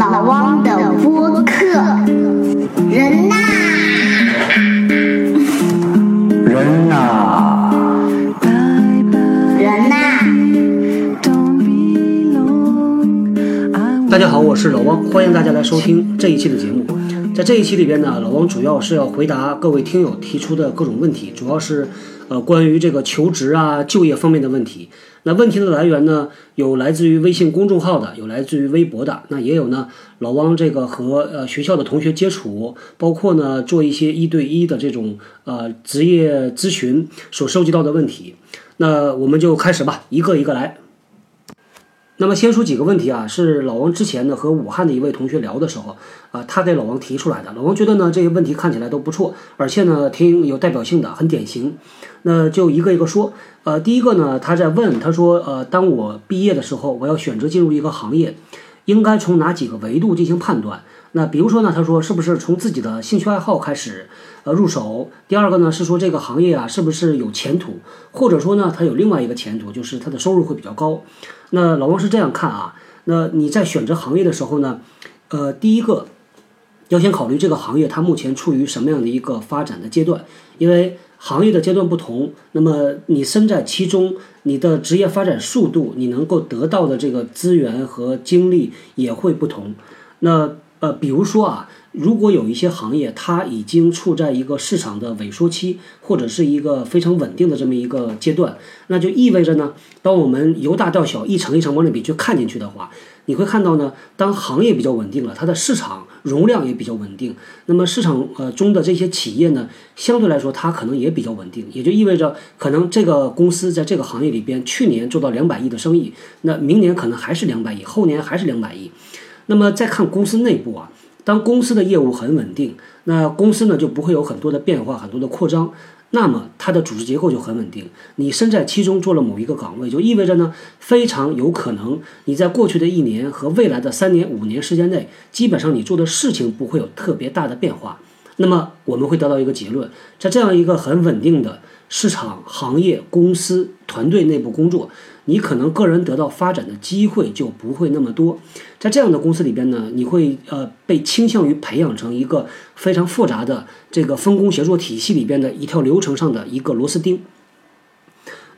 老汪的播客，人呐，人呐，人呐，大家好，我是老汪，欢迎大家来收听这一期的节目。在这一期里边呢，老王主要是要回答各位听友提出的各种问题，主要是呃关于这个求职啊、就业方面的问题。那问题的来源呢，有来自于微信公众号的，有来自于微博的，那也有呢老汪这个和呃学校的同学接触，包括呢做一些一对一的这种呃职业咨询所收集到的问题。那我们就开始吧，一个一个来。那么先说几个问题啊，是老王之前呢和武汉的一位同学聊的时候啊，他给老王提出来的。老王觉得呢这些问题看起来都不错，而且呢挺有代表性的，很典型。那就一个一个说。呃，第一个呢，他在问，他说，呃，当我毕业的时候，我要选择进入一个行业，应该从哪几个维度进行判断？那比如说呢，他说是不是从自己的兴趣爱好开始呃入手？第二个呢是说这个行业啊是不是有前途？或者说呢它有另外一个前途，就是它的收入会比较高？那老王是这样看啊，那你在选择行业的时候呢，呃，第一个要先考虑这个行业它目前处于什么样的一个发展的阶段，因为。行业的阶段不同，那么你身在其中，你的职业发展速度，你能够得到的这个资源和精力也会不同。那呃，比如说啊。如果有一些行业它已经处在一个市场的萎缩期，或者是一个非常稳定的这么一个阶段，那就意味着呢，当我们由大到小一层一层往里边去看进去的话，你会看到呢，当行业比较稳定了，它的市场容量也比较稳定，那么市场呃中的这些企业呢，相对来说它可能也比较稳定，也就意味着可能这个公司在这个行业里边去年做到两百亿的生意，那明年可能还是两百亿，后年还是两百亿，那么再看公司内部啊。当公司的业务很稳定，那公司呢就不会有很多的变化、很多的扩张，那么它的组织结构就很稳定。你身在其中做了某一个岗位，就意味着呢，非常有可能你在过去的一年和未来的三年、五年时间内，基本上你做的事情不会有特别大的变化。那么我们会得到一个结论，在这样一个很稳定的市场、行业、公司、团队内部工作。你可能个人得到发展的机会就不会那么多，在这样的公司里边呢，你会呃被倾向于培养成一个非常复杂的这个分工协作体系里边的一条流程上的一个螺丝钉。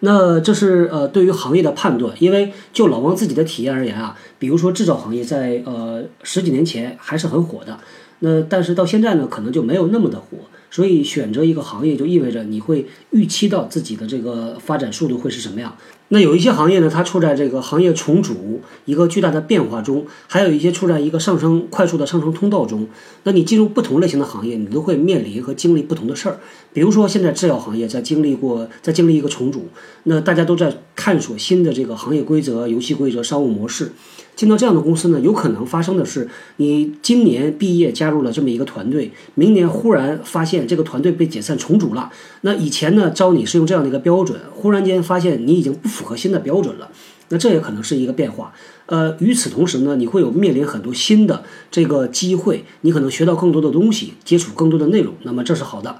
那这是呃对于行业的判断，因为就老王自己的体验而言啊，比如说制造行业在呃十几年前还是很火的，那但是到现在呢，可能就没有那么的火。所以选择一个行业就意味着你会预期到自己的这个发展速度会是什么样。那有一些行业呢，它处在这个行业重组一个巨大的变化中，还有一些处在一个上升快速的上升通道中。那你进入不同类型的行业，你都会面临和经历不同的事儿。比如说现在制药行业在经历过在经历一个重组，那大家都在探索新的这个行业规则、游戏规则、商务模式。进到这样的公司呢，有可能发生的是，你今年毕业加入了这么一个团队，明年忽然发现这个团队被解散重组了。那以前呢招你是用这样的一个标准，忽然间发现你已经不符合新的标准了，那这也可能是一个变化。呃，与此同时呢，你会有面临很多新的这个机会，你可能学到更多的东西，接触更多的内容，那么这是好的。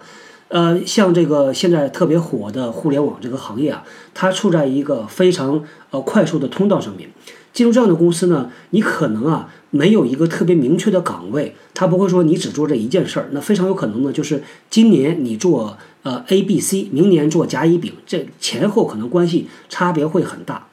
呃，像这个现在特别火的互联网这个行业啊，它处在一个非常呃快速的通道上面。进入这样的公司呢，你可能啊没有一个特别明确的岗位，他不会说你只做这一件事儿，那非常有可能呢就是今年你做呃 A、B、C，明年做甲、乙、丙，这前后可能关系差别会很大。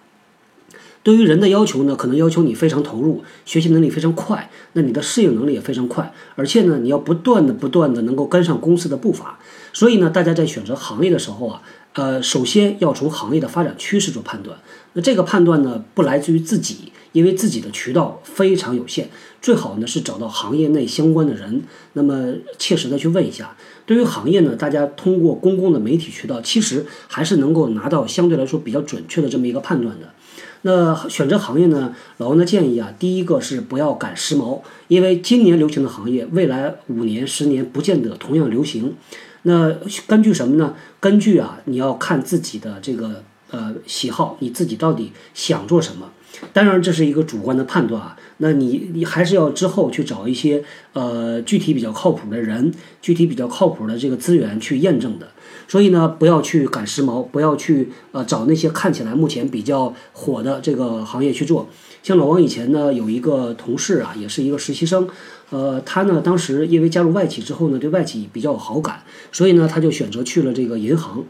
对于人的要求呢，可能要求你非常投入，学习能力非常快，那你的适应能力也非常快，而且呢你要不断的不断的能够跟上公司的步伐。所以呢，大家在选择行业的时候啊。呃，首先要从行业的发展趋势做判断。那这个判断呢，不来自于自己，因为自己的渠道非常有限。最好呢是找到行业内相关的人，那么切实的去问一下。对于行业呢，大家通过公共的媒体渠道，其实还是能够拿到相对来说比较准确的这么一个判断的。那选择行业呢，老王的建议啊，第一个是不要赶时髦，因为今年流行的行业，未来五年、十年不见得同样流行。那根据什么呢？根据啊，你要看自己的这个呃喜好，你自己到底想做什么？当然这是一个主观的判断啊。那你你还是要之后去找一些呃具体比较靠谱的人，具体比较靠谱的这个资源去验证的。所以呢，不要去赶时髦，不要去呃找那些看起来目前比较火的这个行业去做。像老王以前呢有一个同事啊，也是一个实习生，呃，他呢当时因为加入外企之后呢，对外企比较有好感，所以呢他就选择去了这个银行。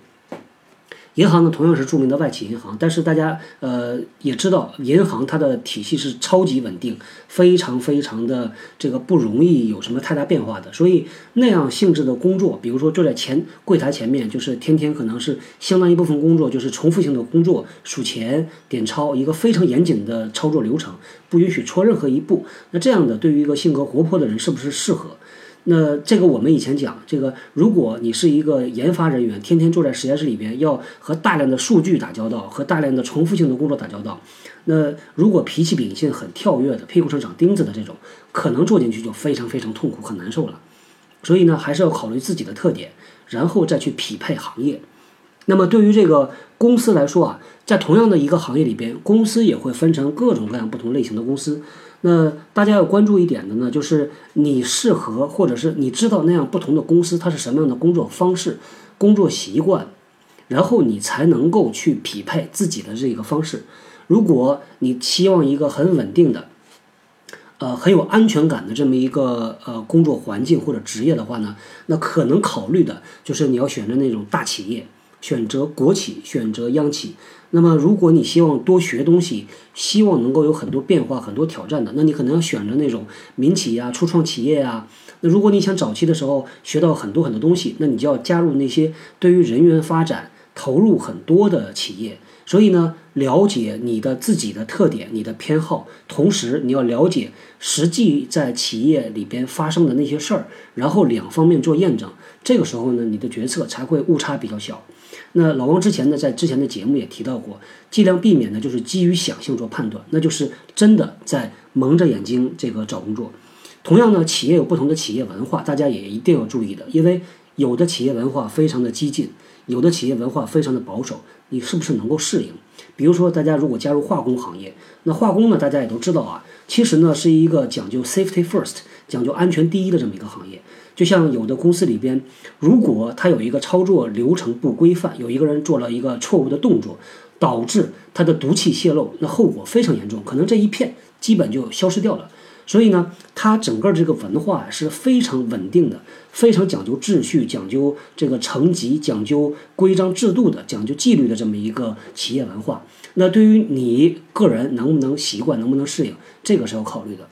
银行呢，同样是著名的外企银行，但是大家呃也知道，银行它的体系是超级稳定，非常非常的这个不容易有什么太大变化的。所以那样性质的工作，比如说坐在前柜台前面，就是天天可能是相当一部分工作就是重复性的工作，数钱、点钞，一个非常严谨的操作流程，不允许错任何一步。那这样的对于一个性格活泼的人，是不是适合？那这个我们以前讲，这个如果你是一个研发人员，天天坐在实验室里边，要和大量的数据打交道，和大量的重复性的工作打交道，那如果脾气秉性很跳跃的，屁股上长钉子的这种，可能做进去就非常非常痛苦，很难受了。所以呢，还是要考虑自己的特点，然后再去匹配行业。那么对于这个公司来说啊，在同样的一个行业里边，公司也会分成各种各样不同类型的公司。那大家要关注一点的呢，就是你适合或者是你知道那样不同的公司它是什么样的工作方式、工作习惯，然后你才能够去匹配自己的这个方式。如果你期望一个很稳定的、呃很有安全感的这么一个呃工作环境或者职业的话呢，那可能考虑的就是你要选择那种大企业。选择国企，选择央企。那么，如果你希望多学东西，希望能够有很多变化、很多挑战的，那你可能要选择那种民企呀、初创企业呀。那如果你想早期的时候学到很多很多东西，那你就要加入那些对于人员发展投入很多的企业。所以呢，了解你的自己的特点、你的偏好，同时你要了解实际在企业里边发生的那些事儿，然后两方面做验证。这个时候呢，你的决策才会误差比较小。那老王之前呢，在之前的节目也提到过，尽量避免呢就是基于想象做判断，那就是真的在蒙着眼睛这个找工作。同样呢，企业有不同的企业文化，大家也一定要注意的，因为有的企业文化非常的激进，有的企业文化非常的保守，你是不是能够适应？比如说，大家如果加入化工行业，那化工呢，大家也都知道啊，其实呢是一个讲究 safety first，讲究安全第一的这么一个行业。就像有的公司里边，如果他有一个操作流程不规范，有一个人做了一个错误的动作，导致他的毒气泄漏，那后果非常严重，可能这一片基本就消失掉了。所以呢，它整个这个文化是非常稳定的，非常讲究秩序、讲究这个层级、讲究规章制度的、讲究纪律的这么一个企业文化。那对于你个人能不能习惯、能不能适应，这个是要考虑的。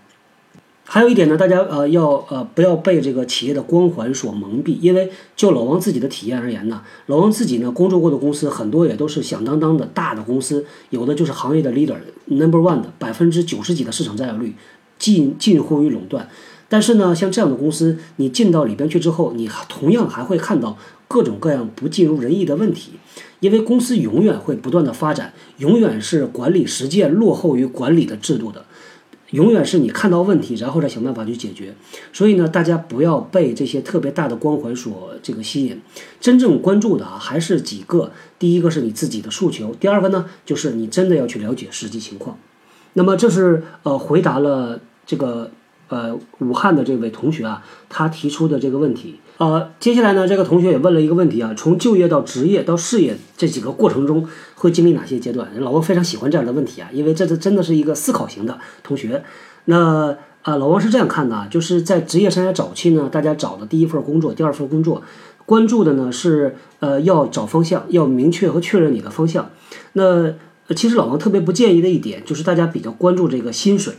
还有一点呢，大家呃要呃不要被这个企业的光环所蒙蔽，因为就老王自己的体验而言呢，老王自己呢工作过的公司很多也都是响当当的大的公司，有的就是行业的 leader number one 的百分之九十几的市场占有率，近近乎于垄断。但是呢，像这样的公司，你进到里边去之后，你同样还会看到各种各样不尽如人意的问题，因为公司永远会不断的发展，永远是管理实践落后于管理的制度的。永远是你看到问题，然后再想办法去解决。所以呢，大家不要被这些特别大的光环所这个吸引。真正关注的啊，还是几个。第一个是你自己的诉求，第二个呢，就是你真的要去了解实际情况。那么这是呃回答了这个呃武汉的这位同学啊，他提出的这个问题。呃，接下来呢，这个同学也问了一个问题啊，从就业到职业到事业这几个过程中会经历哪些阶段？老王非常喜欢这样的问题啊，因为这是真的是一个思考型的同学。那啊，老王是这样看的啊，就是在职业生涯早期呢，大家找的第一份工作、第二份工作，关注的呢是呃要找方向，要明确和确认你的方向。那其实老王特别不建议的一点就是大家比较关注这个薪水。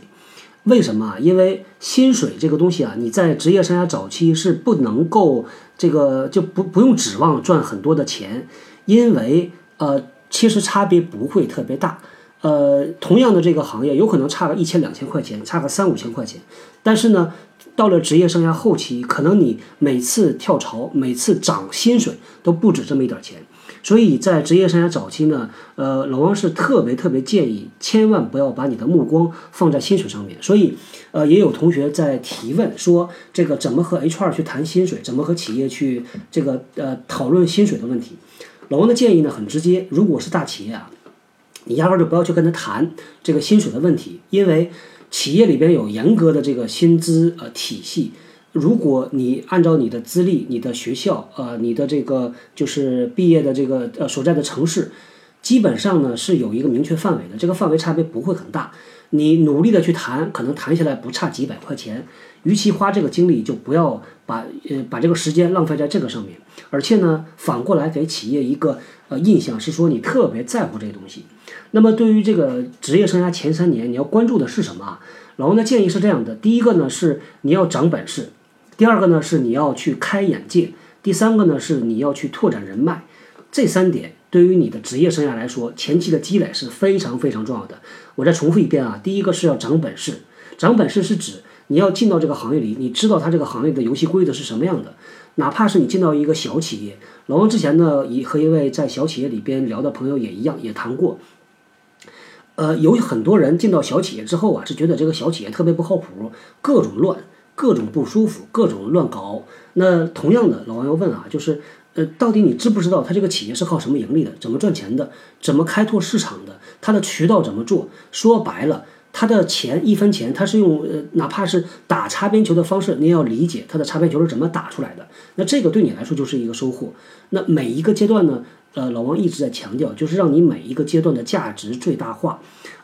为什么？因为薪水这个东西啊，你在职业生涯早期是不能够这个就不不用指望赚很多的钱，因为呃，其实差别不会特别大。呃，同样的这个行业，有可能差个一千两千块钱，差个三五千块钱，但是呢，到了职业生涯后期，可能你每次跳槽，每次涨薪水都不止这么一点钱。所以在职业生涯早期呢，呃，老王是特别特别建议，千万不要把你的目光放在薪水上面。所以，呃，也有同学在提问说，这个怎么和 HR 去谈薪水，怎么和企业去这个呃讨论薪水的问题。老王的建议呢很直接，如果是大企业啊，你压根就不要去跟他谈这个薪水的问题，因为企业里边有严格的这个薪资呃体系。如果你按照你的资历、你的学校、呃，你的这个就是毕业的这个呃所在的城市，基本上呢是有一个明确范围的，这个范围差别不会很大。你努力的去谈，可能谈下来不差几百块钱。与其花这个精力，就不要把呃把这个时间浪费在这个上面。而且呢，反过来给企业一个呃印象是说你特别在乎这个东西。那么对于这个职业生涯前三年，你要关注的是什么啊？老王的建议是这样的：第一个呢是你要长本事，第二个呢是你要去开眼界，第三个呢是你要去拓展人脉。这三点对于你的职业生涯来说，前期的积累是非常非常重要的。我再重复一遍啊，第一个是要长本事，长本事是指你要进到这个行业里，你知道它这个行业的游戏规则是什么样的。哪怕是你进到一个小企业，老王之前呢，以和一位在小企业里边聊的朋友也一样，也谈过。呃，有很多人进到小企业之后啊，是觉得这个小企业特别不靠谱，各种乱，各种不舒服，各种乱搞。那同样的，老王要问啊，就是呃，到底你知不知道他这个企业是靠什么盈利的，怎么赚钱的，怎么开拓市场的，他的渠道怎么做？说白了。他的钱一分钱，他是用呃，哪怕是打擦边球的方式，你也要理解他的擦边球是怎么打出来的。那这个对你来说就是一个收获。那每一个阶段呢？呃，老王一直在强调，就是让你每一个阶段的价值最大化，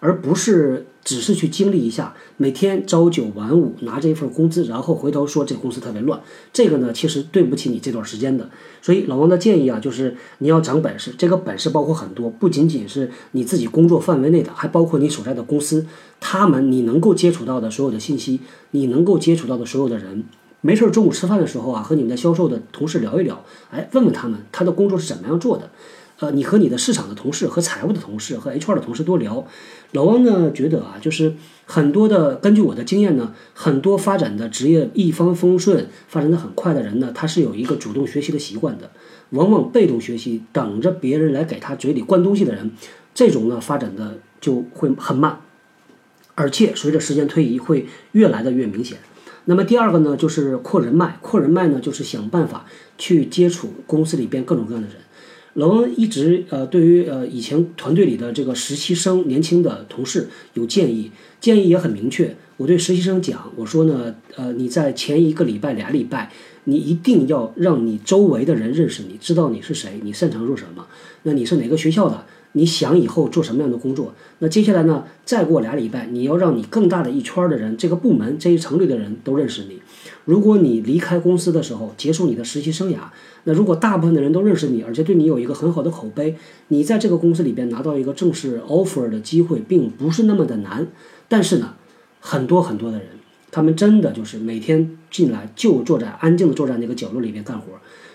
而不是只是去经历一下每天朝九晚五拿着一份工资，然后回头说这公司特别乱。这个呢，其实对不起你这段时间的。所以老王的建议啊，就是你要长本事。这个本事包括很多，不仅仅是你自己工作范围内的，还包括你所在的公司，他们你能够接触到的所有的信息，你能够接触到的所有的人。没事儿，中午吃饭的时候啊，和你们的销售的同事聊一聊，哎，问问他们他的工作是怎么样做的。呃，你和你的市场的同事、和财务的同事、和 HR 的同事多聊。老汪呢觉得啊，就是很多的，根据我的经验呢，很多发展的职业一帆风顺、发展的很快的人呢，他是有一个主动学习的习惯的。往往被动学习，等着别人来给他嘴里灌东西的人，这种呢发展的就会很慢，而且随着时间推移会越来的越明显。那么第二个呢，就是扩人脉。扩人脉呢，就是想办法去接触公司里边各种各样的人。老王一直呃，对于呃以前团队里的这个实习生年轻的同事有建议，建议也很明确。我对实习生讲，我说呢，呃，你在前一个礼拜、俩礼拜，你一定要让你周围的人认识你，知道你是谁，你擅长做什么，那你是哪个学校的。你想以后做什么样的工作？那接下来呢？再过俩礼拜，你要让你更大的一圈的人，这个部门这一层里的人都认识你。如果你离开公司的时候，结束你的实习生涯，那如果大部分的人都认识你，而且对你有一个很好的口碑，你在这个公司里边拿到一个正式 offer 的机会，并不是那么的难。但是呢，很多很多的人，他们真的就是每天进来就坐在安静的坐在那个角落里边干活，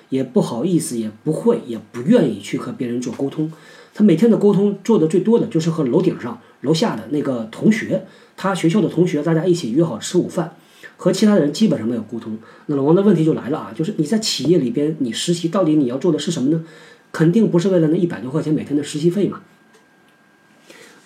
也不好意思，也不会，也不愿意去和别人做沟通。他每天的沟通做的最多的就是和楼顶上、楼下的那个同学，他学校的同学，大家一起约好吃午饭，和其他的人基本上没有沟通。那老王的问题就来了啊，就是你在企业里边你实习，到底你要做的是什么呢？肯定不是为了那一百多块钱每天的实习费嘛。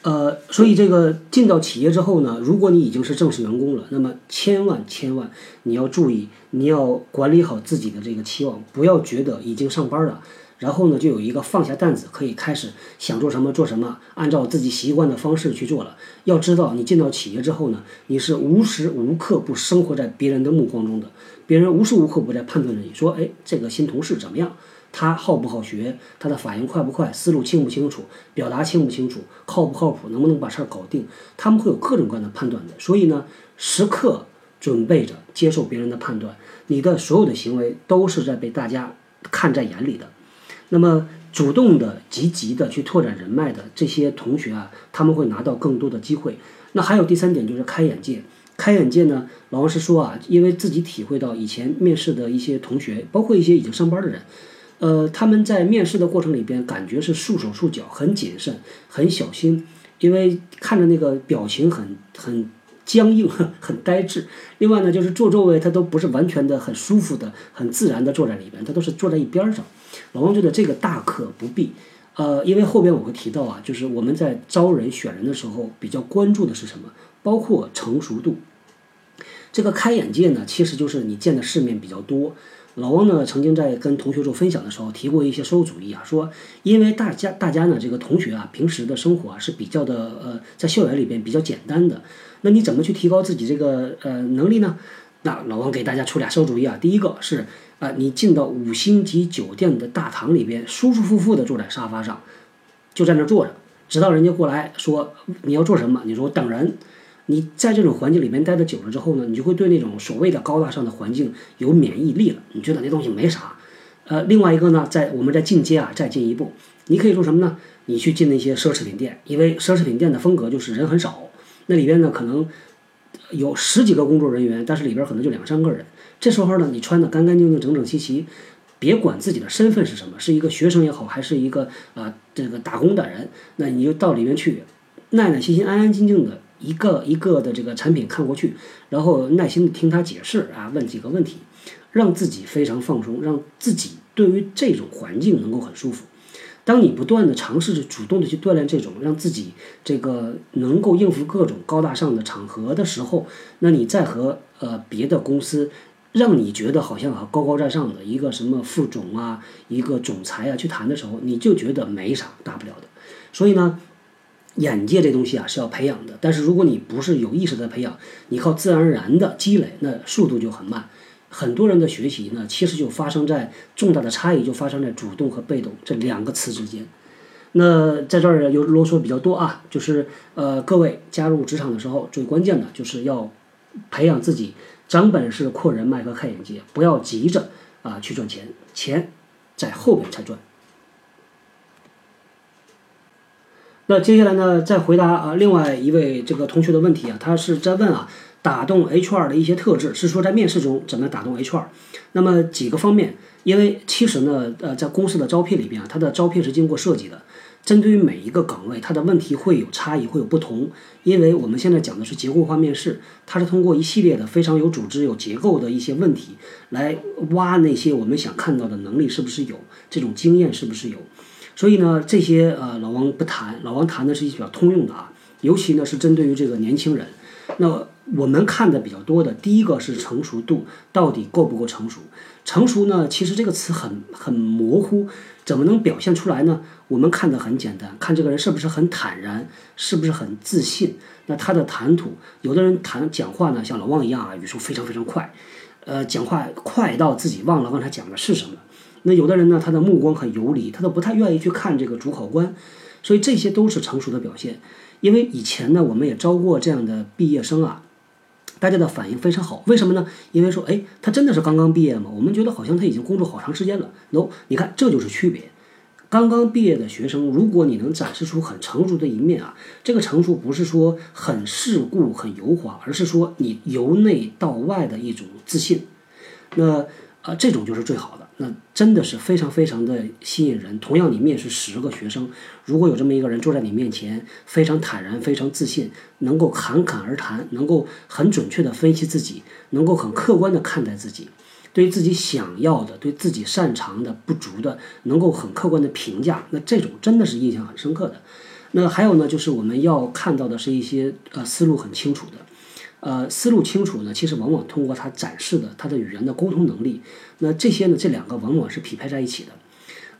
呃，所以这个进到企业之后呢，如果你已经是正式员工了，那么千万千万你要注意，你要管理好自己的这个期望，不要觉得已经上班了。然后呢，就有一个放下担子，可以开始想做什么做什么，按照自己习惯的方式去做了。要知道，你进到企业之后呢，你是无时无刻不生活在别人的目光中的，别人无时无刻不在判断着你说，哎，这个新同事怎么样？他好不好学？他的反应快不快？思路清不清楚？表达清不清楚？靠不靠谱？能不能把事儿搞定？他们会有各种各样的判断的。所以呢，时刻准备着接受别人的判断，你的所有的行为都是在被大家看在眼里的。那么，主动的、积极的去拓展人脉的这些同学啊，他们会拿到更多的机会。那还有第三点就是开眼界。开眼界呢，老王是说啊，因为自己体会到以前面试的一些同学，包括一些已经上班的人，呃，他们在面试的过程里边，感觉是束手束脚，很谨慎，很小心，因为看着那个表情很很。僵硬，很呆滞。另外呢，就是坐座位，他都不是完全的很舒服的、很自然的坐在里边，他都是坐在一边上。老王觉得这个大可不必，呃，因为后边我会提到啊，就是我们在招人选人的时候，比较关注的是什么？包括成熟度。这个开眼界呢，其实就是你见的世面比较多。老汪呢，曾经在跟同学做分享的时候提过一些馊主意啊，说因为大家大家呢，这个同学啊，平时的生活啊是比较的呃，在校园里边比较简单的，那你怎么去提高自己这个呃能力呢？那老王给大家出俩馊主意啊，第一个是啊，你进到五星级酒店的大堂里边，舒舒服服的坐在沙发上，就在那坐着，直到人家过来说你要做什么，你说等人。你在这种环境里面待的久了之后呢，你就会对那种所谓的高大上的环境有免疫力了，你觉得那东西没啥。呃，另外一个呢，在我们再进阶啊，再进一步，你可以做什么呢？你去进那些奢侈品店，因为奢侈品店的风格就是人很少，那里边呢可能有十几个工作人员，但是里边可能就两三个人。这时候呢，你穿的干干净净、整整齐齐，别管自己的身份是什么，是一个学生也好，还是一个啊这个打工的人，那你就到里面去，耐耐心心、安安静静的。一个一个的这个产品看过去，然后耐心的听他解释啊，问几个问题，让自己非常放松，让自己对于这种环境能够很舒服。当你不断的尝试着主动的去锻炼这种，让自己这个能够应付各种高大上的场合的时候，那你再和呃别的公司，让你觉得好像啊高高在上的一个什么副总啊，一个总裁啊去谈的时候，你就觉得没啥大不了的。所以呢。眼界这东西啊是要培养的，但是如果你不是有意识的培养，你靠自然而然的积累，那速度就很慢。很多人的学习呢，其实就发生在重大的差异就发生在主动和被动这两个词之间。那在这儿又啰嗦比较多啊，就是呃，各位加入职场的时候，最关键的就是要培养自己长本事、扩人脉和开眼界，不要急着啊去赚钱，钱在后边才赚。那接下来呢，再回答啊，另外一位这个同学的问题啊，他是在问啊，打动 HR 的一些特质，是说在面试中怎么打动 HR？那么几个方面，因为其实呢，呃，在公司的招聘里边啊，它的招聘是经过设计的，针对于每一个岗位，它的问题会有差异，会有不同。因为我们现在讲的是结构化面试，它是通过一系列的非常有组织、有结构的一些问题来挖那些我们想看到的能力是不是有，这种经验是不是有。所以呢，这些呃老王不谈，老王谈的是一些比较通用的啊，尤其呢是针对于这个年轻人。那我们看的比较多的，第一个是成熟度，到底够不够成熟？成熟呢，其实这个词很很模糊，怎么能表现出来呢？我们看的很简单，看这个人是不是很坦然，是不是很自信。那他的谈吐，有的人谈讲话呢，像老汪一样啊，语速非常非常快，呃，讲话快到自己忘了刚才讲的是什么。那有的人呢，他的目光很游离，他都不太愿意去看这个主考官，所以这些都是成熟的表现。因为以前呢，我们也招过这样的毕业生啊，大家的反应非常好。为什么呢？因为说，哎，他真的是刚刚毕业吗？我们觉得好像他已经工作好长时间了。no，你看，这就是区别。刚刚毕业的学生，如果你能展示出很成熟的一面啊，这个成熟不是说很世故、很油滑，而是说你由内到外的一种自信。那啊，这种就是最好的。那真的是非常非常的吸引人。同样，你面试十个学生，如果有这么一个人坐在你面前，非常坦然、非常自信，能够侃侃而谈，能够很准确的分析自己，能够很客观的看待自己，对自己想要的、对自己擅长的、不足的，能够很客观的评价，那这种真的是印象很深刻的。那还有呢，就是我们要看到的是一些呃思路很清楚的。呃，思路清楚呢，其实往往通过他展示的他的语言的沟通能力，那这些呢，这两个往往是匹配在一起的。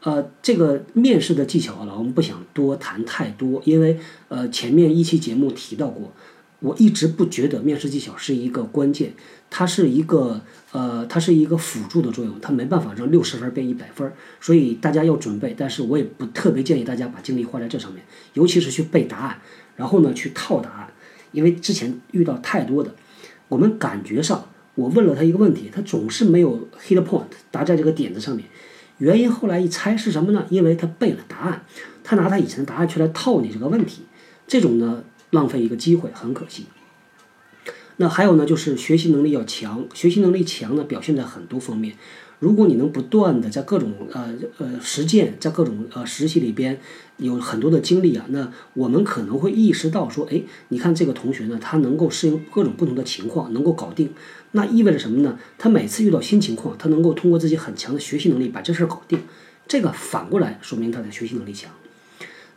呃，这个面试的技巧呢，我们不想多谈太多，因为呃前面一期节目提到过，我一直不觉得面试技巧是一个关键，它是一个呃它是一个辅助的作用，它没办法让六十分变一百分，所以大家要准备，但是我也不特别建议大家把精力花在这上面，尤其是去背答案，然后呢去套答案。因为之前遇到太多的，我们感觉上，我问了他一个问题，他总是没有 hit point，答在这个点子上面。原因后来一猜是什么呢？因为他背了答案，他拿他以前的答案去来套你这个问题，这种呢浪费一个机会，很可惜。那还有呢，就是学习能力要强，学习能力强呢表现在很多方面。如果你能不断的在各种呃呃实践，在各种呃实习里边有很多的经历啊，那我们可能会意识到说，哎，你看这个同学呢，他能够适应各种不同的情况，能够搞定，那意味着什么呢？他每次遇到新情况，他能够通过自己很强的学习能力把这事儿搞定，这个反过来说明他的学习能力强。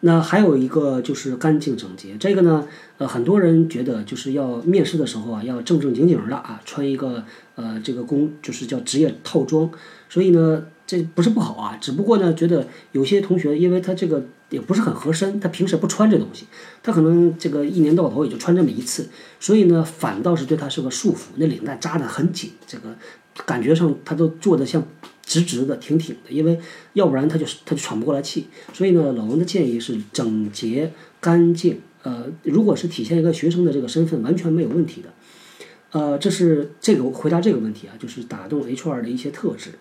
那还有一个就是干净整洁，这个呢，呃，很多人觉得就是要面试的时候啊，要正正经经的啊，穿一个呃这个工就是叫职业套装。所以呢，这不是不好啊，只不过呢，觉得有些同学因为他这个也不是很合身，他平时不穿这东西，他可能这个一年到头也就穿这么一次，所以呢，反倒是对他是个束缚。那领带扎得很紧，这个感觉上他都做的像直直的、挺挺的，因为要不然他就他就喘不过来气。所以呢，老王的建议是整洁干净。呃，如果是体现一个学生的这个身份，完全没有问题的。呃，这是这个回答这个问题啊，就是打动 HR 的一些特质。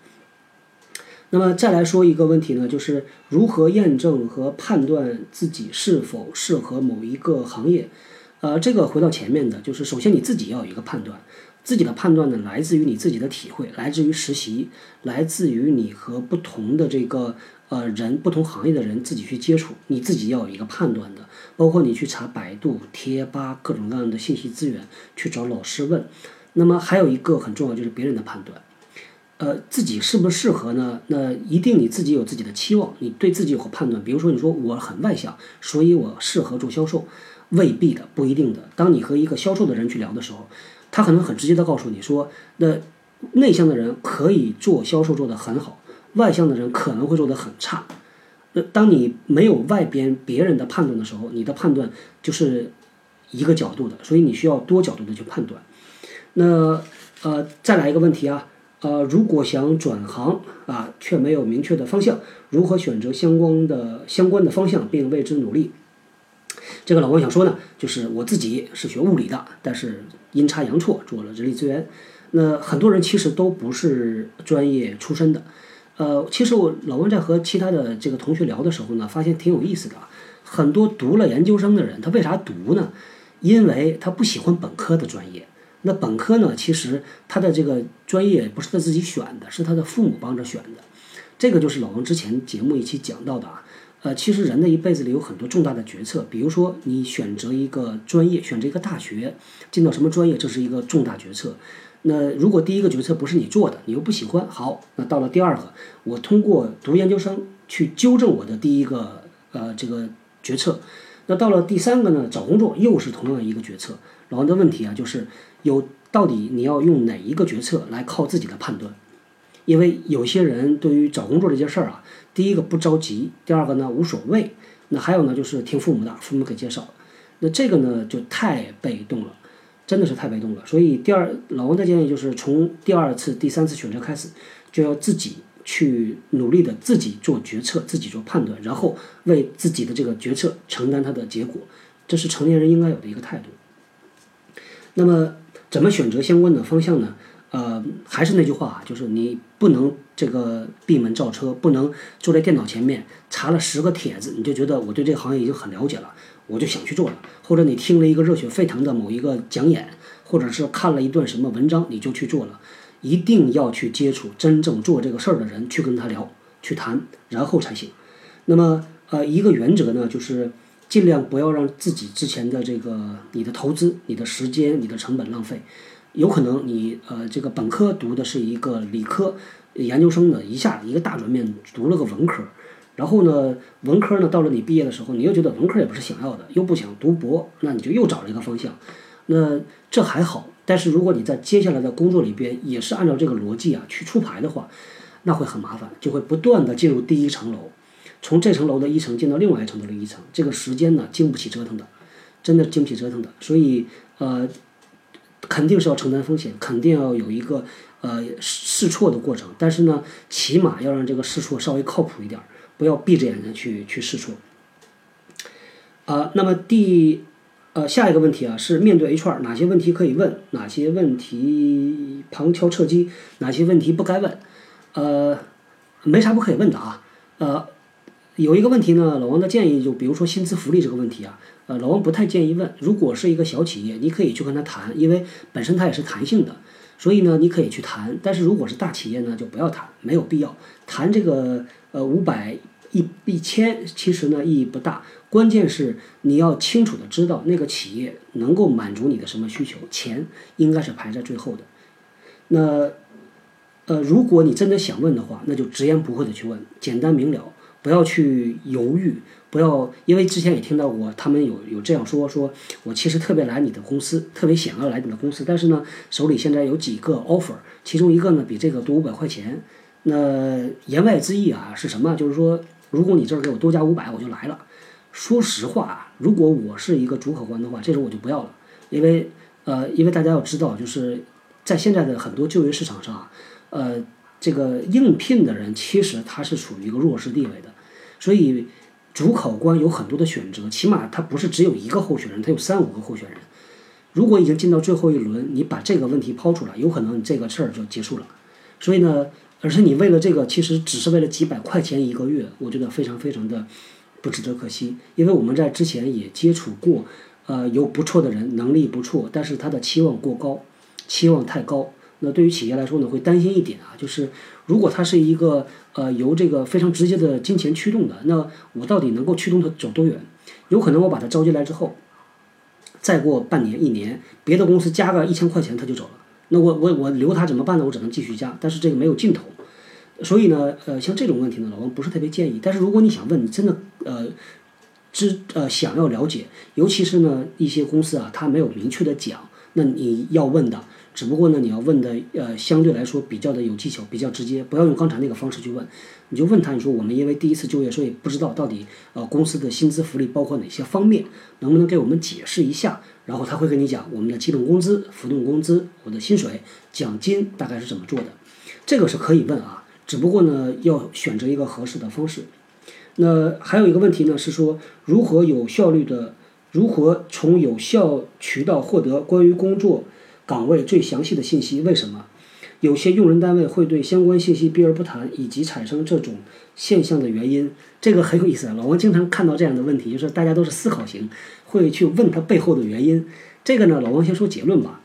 那么再来说一个问题呢，就是如何验证和判断自己是否适合某一个行业。呃，这个回到前面的，就是首先你自己要有一个判断，自己的判断呢来自于你自己的体会，来自于实习，来自于你和不同的这个呃人、不同行业的人自己去接触，你自己要有一个判断的。包括你去查百度、贴吧各种各样的信息资源，去找老师问。那么还有一个很重要，就是别人的判断。呃，自己适不适合呢？那一定你自己有自己的期望，你对自己有个判断。比如说，你说我很外向，所以我适合做销售，未必的，不一定的。当你和一个销售的人去聊的时候，他可能很直接的告诉你说，那内向的人可以做销售做得很好，外向的人可能会做得很差。那当你没有外边别人的判断的时候，你的判断就是一个角度的，所以你需要多角度的去判断。那呃，再来一个问题啊。呃，如果想转行啊，却没有明确的方向，如何选择相关的相关的方向并为之努力？这个老王想说呢，就是我自己是学物理的，但是阴差阳错做了人力资源。那很多人其实都不是专业出身的。呃，其实我老王在和其他的这个同学聊的时候呢，发现挺有意思的。很多读了研究生的人，他为啥读呢？因为他不喜欢本科的专业。那本科呢？其实他的这个专业不是他自己选的，是他的父母帮着选的。这个就是老王之前节目一期讲到的啊。呃，其实人的一辈子里有很多重大的决策，比如说你选择一个专业，选择一个大学，进到什么专业，这是一个重大决策。那如果第一个决策不是你做的，你又不喜欢，好，那到了第二个，我通过读研究生去纠正我的第一个呃这个决策。那到了第三个呢，找工作又是同样一个决策。老王的问题啊，就是。有到底你要用哪一个决策来靠自己的判断？因为有些人对于找工作这件事儿啊，第一个不着急，第二个呢无所谓，那还有呢就是听父母的，父母给介绍，那这个呢就太被动了，真的是太被动了。所以第二老王的建议就是从第二次、第三次选择开始，就要自己去努力的自己做决策，自己做判断，然后为自己的这个决策承担它的结果，这是成年人应该有的一个态度。那么。怎么选择相关的方向呢？呃，还是那句话，就是你不能这个闭门造车，不能坐在电脑前面查了十个帖子，你就觉得我对这个行业已经很了解了，我就想去做了。或者你听了一个热血沸腾的某一个讲演，或者是看了一段什么文章，你就去做了。一定要去接触真正做这个事儿的人，去跟他聊，去谈，然后才行。那么，呃，一个原则呢，就是。尽量不要让自己之前的这个你的投资、你的时间、你的成本浪费。有可能你呃这个本科读的是一个理科，研究生呢一下一个大转变读了个文科，然后呢文科呢到了你毕业的时候，你又觉得文科也不是想要的，又不想读博，那你就又找了一个方向。那这还好，但是如果你在接下来的工作里边也是按照这个逻辑啊去出牌的话，那会很麻烦，就会不断的进入第一层楼。从这层楼的一层进到另外一层楼的一层，这个时间呢经不起折腾的，真的经不起折腾的。所以呃，肯定是要承担风险，肯定要有一个呃试错的过程。但是呢，起码要让这个试错稍微靠谱一点，不要闭着眼睛去去试错。啊，那么第呃下一个问题啊是面对 HR 哪些问题可以问，哪些问题旁敲侧击，哪些问题不该问？呃，没啥不可以问的啊，呃。有一个问题呢，老王的建议就比如说薪资福利这个问题啊，呃，老王不太建议问。如果是一个小企业，你可以去跟他谈，因为本身它也是弹性的，所以呢，你可以去谈。但是如果是大企业呢，就不要谈，没有必要谈这个呃五百一一千，其实呢意义不大。关键是你要清楚的知道那个企业能够满足你的什么需求，钱应该是排在最后的。那呃，如果你真的想问的话，那就直言不讳的去问，简单明了。不要去犹豫，不要，因为之前也听到过，他们有有这样说，说我其实特别来你的公司，特别想要来你的公司，但是呢，手里现在有几个 offer，其中一个呢比这个多五百块钱，那言外之意啊是什么？就是说，如果你这儿给我多加五百，我就来了。说实话啊，如果我是一个主考官的话，这时候我就不要了，因为呃，因为大家要知道，就是在现在的很多就业市场上，呃，这个应聘的人其实他是处于一个弱势地位的，所以主考官有很多的选择，起码他不是只有一个候选人，他有三五个候选人。如果已经进到最后一轮，你把这个问题抛出来，有可能你这个事儿就结束了。所以呢，而且你为了这个，其实只是为了几百块钱一个月，我觉得非常非常的。不值得可惜，因为我们在之前也接触过，呃，有不错的人，能力不错，但是他的期望过高，期望太高。那对于企业来说呢，会担心一点啊，就是如果他是一个呃由这个非常直接的金钱驱动的，那我到底能够驱动他走多远？有可能我把他招进来之后，再过半年一年，别的公司加个一千块钱他就走了，那我我我留他怎么办呢？我只能继续加，但是这个没有尽头。所以呢，呃，像这种问题呢，老王不是特别建议。但是如果你想问，你真的呃，知呃想要了解，尤其是呢一些公司啊，他没有明确的讲，那你要问的，只不过呢你要问的呃相对来说比较的有技巧，比较直接，不要用刚才那个方式去问，你就问他，你说我们因为第一次就业，所以不知道到底呃公司的薪资福利包括哪些方面，能不能给我们解释一下？然后他会跟你讲我们的基本工资、浮动工资、我的薪水、奖金大概是怎么做的，这个是可以问啊。只不过呢，要选择一个合适的方式。那还有一个问题呢，是说如何有效率的，如何从有效渠道获得关于工作岗位最详细的信息？为什么有些用人单位会对相关信息避而不谈，以及产生这种现象的原因？这个很有意思啊。老王经常看到这样的问题，就是大家都是思考型，会去问他背后的原因。这个呢，老王先说结论吧。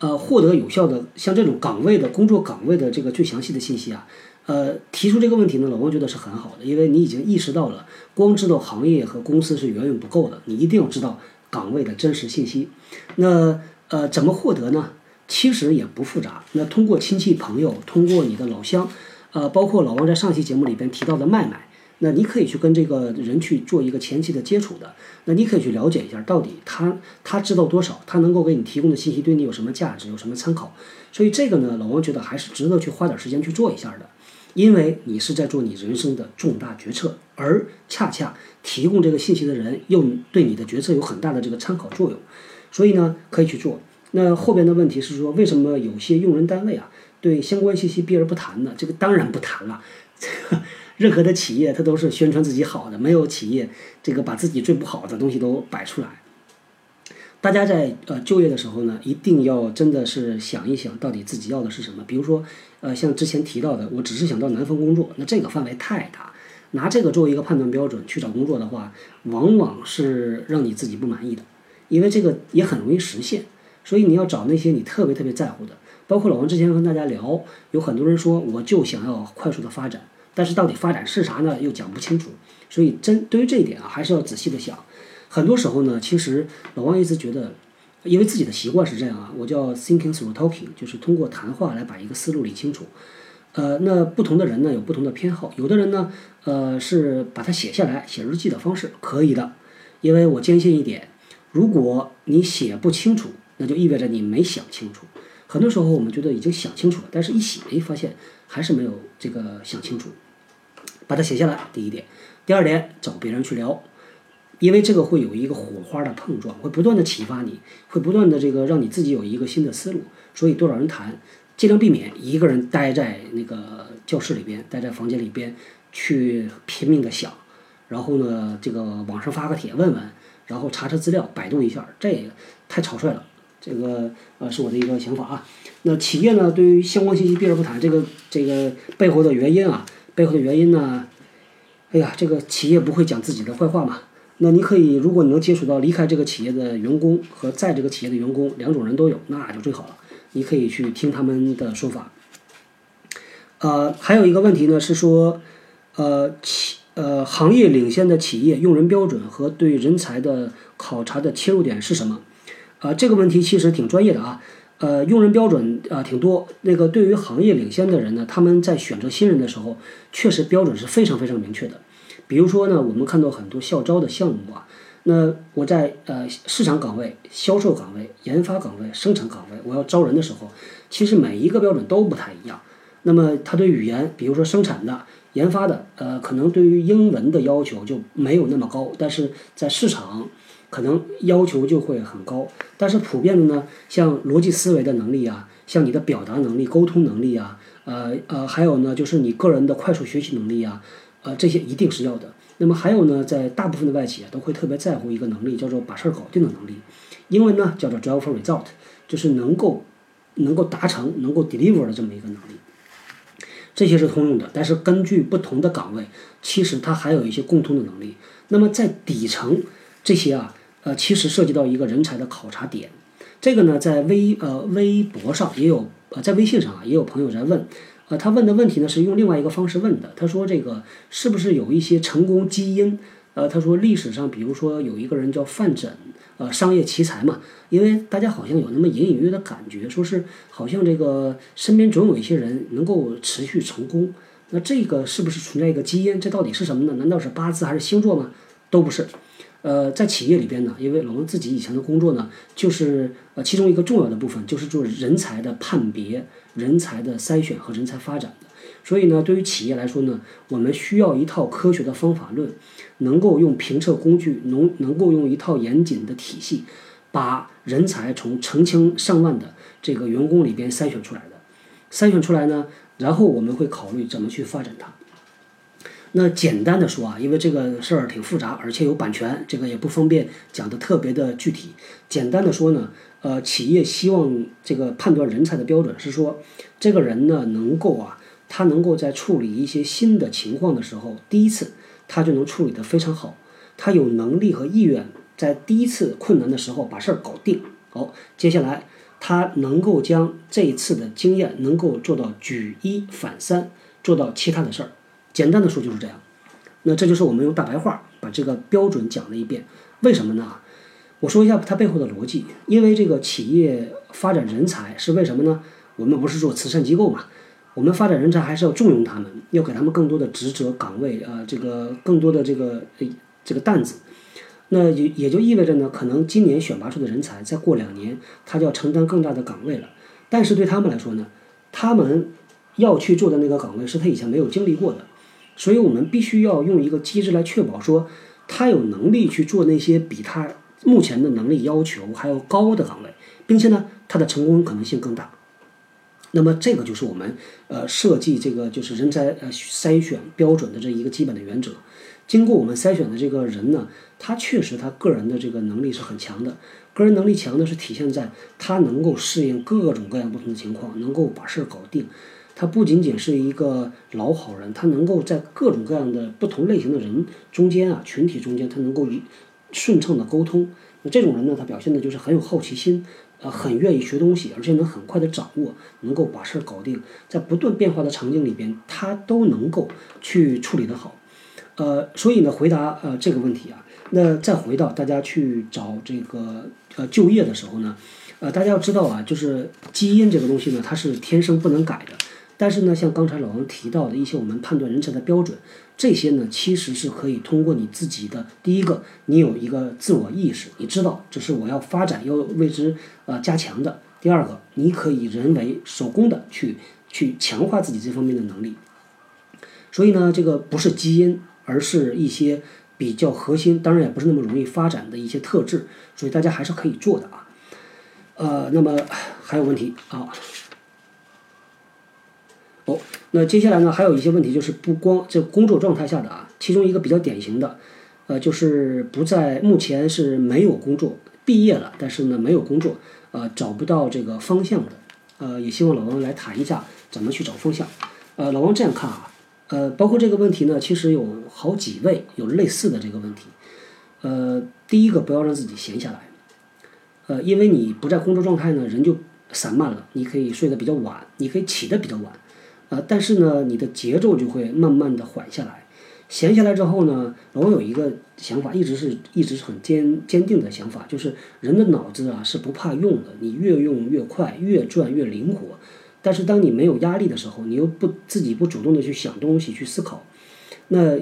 呃，获得有效的像这种岗位的工作岗位的这个最详细的信息啊，呃，提出这个问题呢，老王觉得是很好的，因为你已经意识到了，光知道行业和公司是远远不够的，你一定要知道岗位的真实信息。那呃，怎么获得呢？其实也不复杂，那通过亲戚朋友，通过你的老乡，呃，包括老王在上期节目里边提到的麦麦。那你可以去跟这个人去做一个前期的接触的，那你可以去了解一下，到底他他知道多少，他能够给你提供的信息对你有什么价值，有什么参考。所以这个呢，老王觉得还是值得去花点时间去做一下的，因为你是在做你人生的重大决策，而恰恰提供这个信息的人又对你的决策有很大的这个参考作用，所以呢，可以去做。那后边的问题是说，为什么有些用人单位啊对相关信息避而不谈呢？这个当然不谈了，这个。任何的企业，它都是宣传自己好的，没有企业这个把自己最不好的东西都摆出来。大家在呃就业的时候呢，一定要真的是想一想到底自己要的是什么。比如说，呃，像之前提到的，我只是想到南方工作，那这个范围太大，拿这个作为一个判断标准去找工作的话，往往是让你自己不满意的，因为这个也很容易实现。所以你要找那些你特别特别在乎的，包括老王之前跟大家聊，有很多人说我就想要快速的发展。但是到底发展是啥呢？又讲不清楚，所以针对于这一点啊，还是要仔细的想。很多时候呢，其实老王一直觉得，因为自己的习惯是这样啊，我叫 thinking through talking，就是通过谈话来把一个思路理清楚。呃，那不同的人呢有不同的偏好，有的人呢，呃，是把它写下来，写日记的方式可以的，因为我坚信一点，如果你写不清楚，那就意味着你没想清楚。很多时候我们觉得已经想清楚了，但是一写，哎，发现还是没有这个想清楚。把它写下来，第一点，第二点，找别人去聊，因为这个会有一个火花的碰撞，会不断的启发你，会不断的这个让你自己有一个新的思路。所以多少人谈，尽量避免一个人待在那个教室里边，待在房间里边去拼命的想，然后呢，这个网上发个帖问问，然后查查资料，百度一下，这也太草率了。这个呃是我的一个想法啊。那企业呢，对于相关信息避而不谈，这个这个背后的原因啊。背后的原因呢？哎呀，这个企业不会讲自己的坏话嘛？那你可以，如果你能接触到离开这个企业的员工和在这个企业的员工两种人都有，那就最好了。你可以去听他们的说法。呃，还有一个问题呢，是说，呃，企呃行业领先的企业用人标准和对人才的考察的切入点是什么？啊，这个问题其实挺专业的啊。呃，用人标准啊挺多。那个对于行业领先的人呢，他们在选择新人的时候，确实标准是非常非常明确的。比如说呢，我们看到很多校招的项目啊，那我在呃市场岗位、销售岗位、研发岗位、生产岗位，我要招人的时候，其实每一个标准都不太一样。那么他对语言，比如说生产的、研发的，呃，可能对于英文的要求就没有那么高，但是在市场可能要求就会很高。但是普遍的呢，像逻辑思维的能力啊，像你的表达能力、沟通能力啊，呃呃，还有呢，就是你个人的快速学习能力啊，呃，这些一定是要的。那么还有呢，在大部分的外企啊，都会特别在乎一个能力，叫做把事儿搞定的能力。英文呢叫做 drive for result，就是能够能够达成、能够 deliver 的这么一个能力。这些是通用的，但是根据不同的岗位，其实它还有一些共通的能力。那么在底层这些啊，呃，其实涉及到一个人才的考察点。这个呢，在微呃微博上也有，呃，在微信上啊也有朋友在问，呃，他问的问题呢是用另外一个方式问的。他说这个是不是有一些成功基因？呃，他说历史上，比如说有一个人叫范缜，呃，商业奇才嘛，因为大家好像有那么隐隐约约的感觉，说是好像这个身边总有一些人能够持续成功。那这个是不是存在一个基因？这到底是什么呢？难道是八字还是星座吗？都不是。呃，在企业里边呢，因为老王自己以前的工作呢，就是呃其中一个重要的部分就是做人才的判别、人才的筛选和人才发展。所以呢，对于企业来说呢，我们需要一套科学的方法论，能够用评测工具，能能够用一套严谨的体系，把人才从成千上万的这个员工里边筛选出来的，筛选出来呢，然后我们会考虑怎么去发展它。那简单的说啊，因为这个事儿挺复杂，而且有版权，这个也不方便讲的特别的具体。简单的说呢，呃，企业希望这个判断人才的标准是说，这个人呢能够啊。他能够在处理一些新的情况的时候，第一次他就能处理得非常好。他有能力和意愿在第一次困难的时候把事儿搞定。好，接下来他能够将这一次的经验能够做到举一反三，做到其他的事儿。简单的说就是这样。那这就是我们用大白话把这个标准讲了一遍。为什么呢？我说一下它背后的逻辑。因为这个企业发展人才是为什么呢？我们不是做慈善机构嘛？我们发展人才还是要重用他们，要给他们更多的职责岗位啊，这个更多的这个这个担子，那也也就意味着呢，可能今年选拔出的人才，再过两年他就要承担更大的岗位了。但是对他们来说呢，他们要去做的那个岗位是他以前没有经历过的，所以我们必须要用一个机制来确保说，他有能力去做那些比他目前的能力要求还要高的岗位，并且呢，他的成功可能性更大。那么这个就是我们呃设计这个就是人才呃筛选标准的这一个基本的原则。经过我们筛选的这个人呢，他确实他个人的这个能力是很强的。个人能力强呢，是体现在他能够适应各种各样不同的情况，能够把事儿搞定。他不仅仅是一个老好人，他能够在各种各样的不同类型的人中间啊群体中间，他能够顺畅的沟通。那这种人呢，他表现的就是很有好奇心。呃，很愿意学东西，而且能很快的掌握，能够把事儿搞定，在不断变化的场景里边，他都能够去处理得好。呃，所以呢，回答呃这个问题啊，那再回到大家去找这个呃就业的时候呢，呃，大家要知道啊，就是基因这个东西呢，它是天生不能改的。但是呢，像刚才老王提到的一些我们判断人才的标准，这些呢其实是可以通过你自己的第一个，你有一个自我意识，你知道这是我要发展要为之呃加强的。第二个，你可以人为手工的去去强化自己这方面的能力。所以呢，这个不是基因，而是一些比较核心，当然也不是那么容易发展的一些特质。所以大家还是可以做的啊。呃，那么还有问题啊？哦那接下来呢，还有一些问题，就是不光这工作状态下的啊，其中一个比较典型的，呃，就是不在目前是没有工作，毕业了，但是呢没有工作，呃，找不到这个方向的，呃，也希望老王来谈一下怎么去找方向。呃，老王这样看啊，呃，包括这个问题呢，其实有好几位有类似的这个问题。呃，第一个不要让自己闲下来，呃，因为你不在工作状态呢，人就散漫了，你可以睡得比较晚，你可以起得比较晚。呃，但是呢，你的节奏就会慢慢的缓下来，闲下来之后呢，我有一个想法，一直是一直是很坚坚定的想法，就是人的脑子啊是不怕用的，你越用越快，越转越灵活。但是当你没有压力的时候，你又不自己不主动的去想东西去思考，那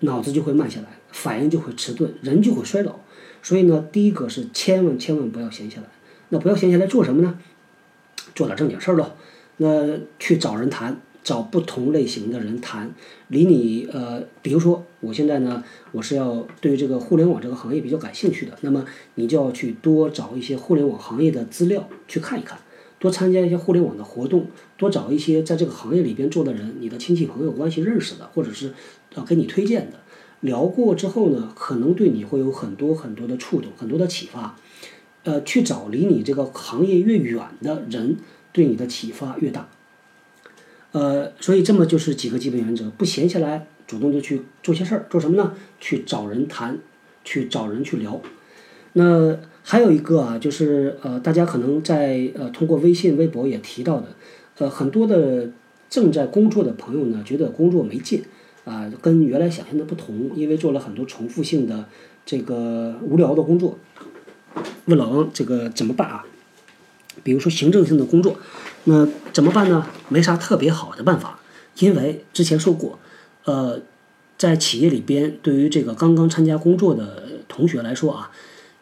脑子就会慢下来，反应就会迟钝，人就会衰老。所以呢，第一个是千万千万不要闲下来。那不要闲下来做什么呢？做点正经事儿喽。那去找人谈，找不同类型的人谈，离你呃，比如说我现在呢，我是要对这个互联网这个行业比较感兴趣的，那么你就要去多找一些互联网行业的资料去看一看，多参加一些互联网的活动，多找一些在这个行业里边做的人，你的亲戚朋友关系认识的，或者是呃给你推荐的。聊过之后呢，可能对你会有很多很多的触动，很多的启发。呃，去找离你这个行业越远的人，对你的启发越大。呃，所以这么就是几个基本原则：不闲下来，主动的去做些事儿，做什么呢？去找人谈，去找人去聊。那还有一个啊，就是呃，大家可能在呃通过微信、微博也提到的，呃，很多的正在工作的朋友呢，觉得工作没劲。啊，跟原来想象的不同，因为做了很多重复性的这个无聊的工作。问老王这个怎么办啊？比如说行政性的工作，那怎么办呢？没啥特别好的办法，因为之前说过，呃，在企业里边，对于这个刚刚参加工作的同学来说啊，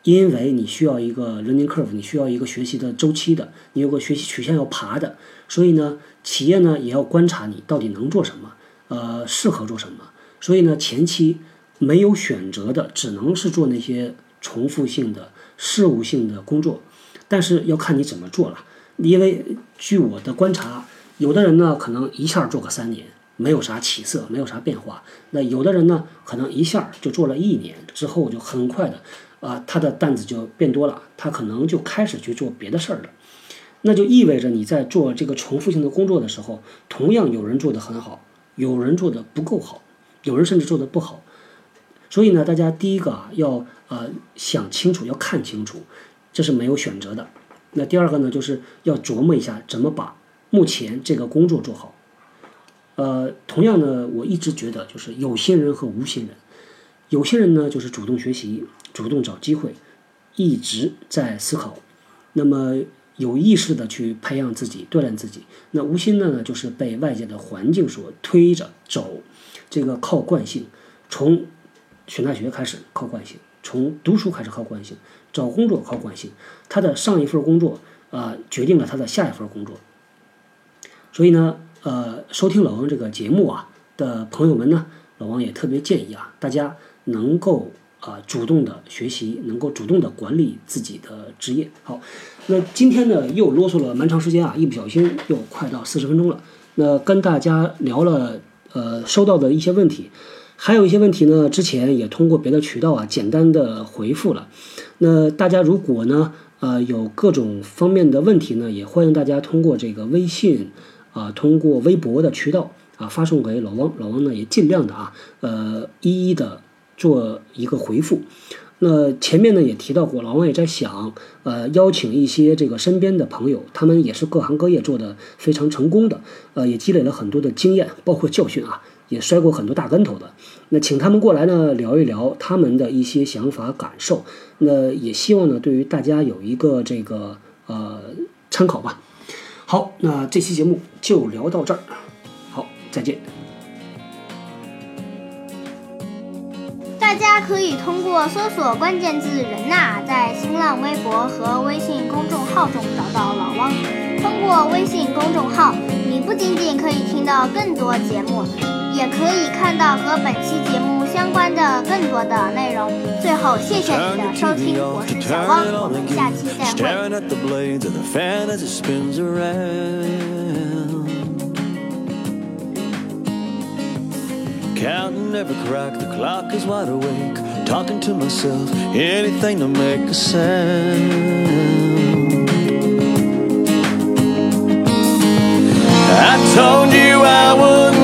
因为你需要一个 learning curve，你需要一个学习的周期的，你有个学习曲线要爬的，所以呢，企业呢也要观察你到底能做什么。呃，适合做什么？所以呢，前期没有选择的，只能是做那些重复性的、事务性的工作。但是要看你怎么做了，因为据我的观察，有的人呢可能一下做个三年，没有啥起色，没有啥变化；那有的人呢，可能一下就做了一年之后，就很快的啊，他的担子就变多了，他可能就开始去做别的事儿了。那就意味着你在做这个重复性的工作的时候，同样有人做得很好。有人做得不够好，有人甚至做得不好，所以呢，大家第一个啊要呃想清楚，要看清楚，这是没有选择的。那第二个呢，就是要琢磨一下怎么把目前这个工作做好。呃，同样呢，我一直觉得就是有心人和无心人，有些人呢就是主动学习，主动找机会，一直在思考，那么。有意识的去培养自己，锻炼自己。那无心的呢，就是被外界的环境所推着走，这个靠惯性。从选大学开始靠惯性，从读书开始靠惯性，找工作靠惯性。他的上一份工作啊，决定了他的下一份工作。所以呢，呃，收听老王这个节目啊的朋友们呢，老王也特别建议啊，大家能够。啊，主动的学习，能够主动的管理自己的职业。好，那今天呢又啰嗦了蛮长时间啊，一不小心又快到四十分钟了。那跟大家聊了呃收到的一些问题，还有一些问题呢，之前也通过别的渠道啊简单的回复了。那大家如果呢呃有各种方面的问题呢，也欢迎大家通过这个微信啊，通过微博的渠道啊发送给老汪，老汪呢也尽量的啊呃一一的。做一个回复，那前面呢也提到过，老王也在想，呃，邀请一些这个身边的朋友，他们也是各行各业做的非常成功的，呃，也积累了很多的经验，包括教训啊，也摔过很多大跟头的。那请他们过来呢聊一聊他们的一些想法感受，那也希望呢对于大家有一个这个呃参考吧。好，那这期节目就聊到这儿，好，再见。大家可以通过搜索关键字“人呐”在新浪微博和微信公众号中找到老汪。通过微信公众号，你不仅仅可以听到更多节目，也可以看到和本期节目相关的更多的内容。最后，谢谢你的收听，我是小汪，我们下期再会。Counting every crack, the clock is wide awake. Talking to myself, anything to make a sound. I told you I wouldn't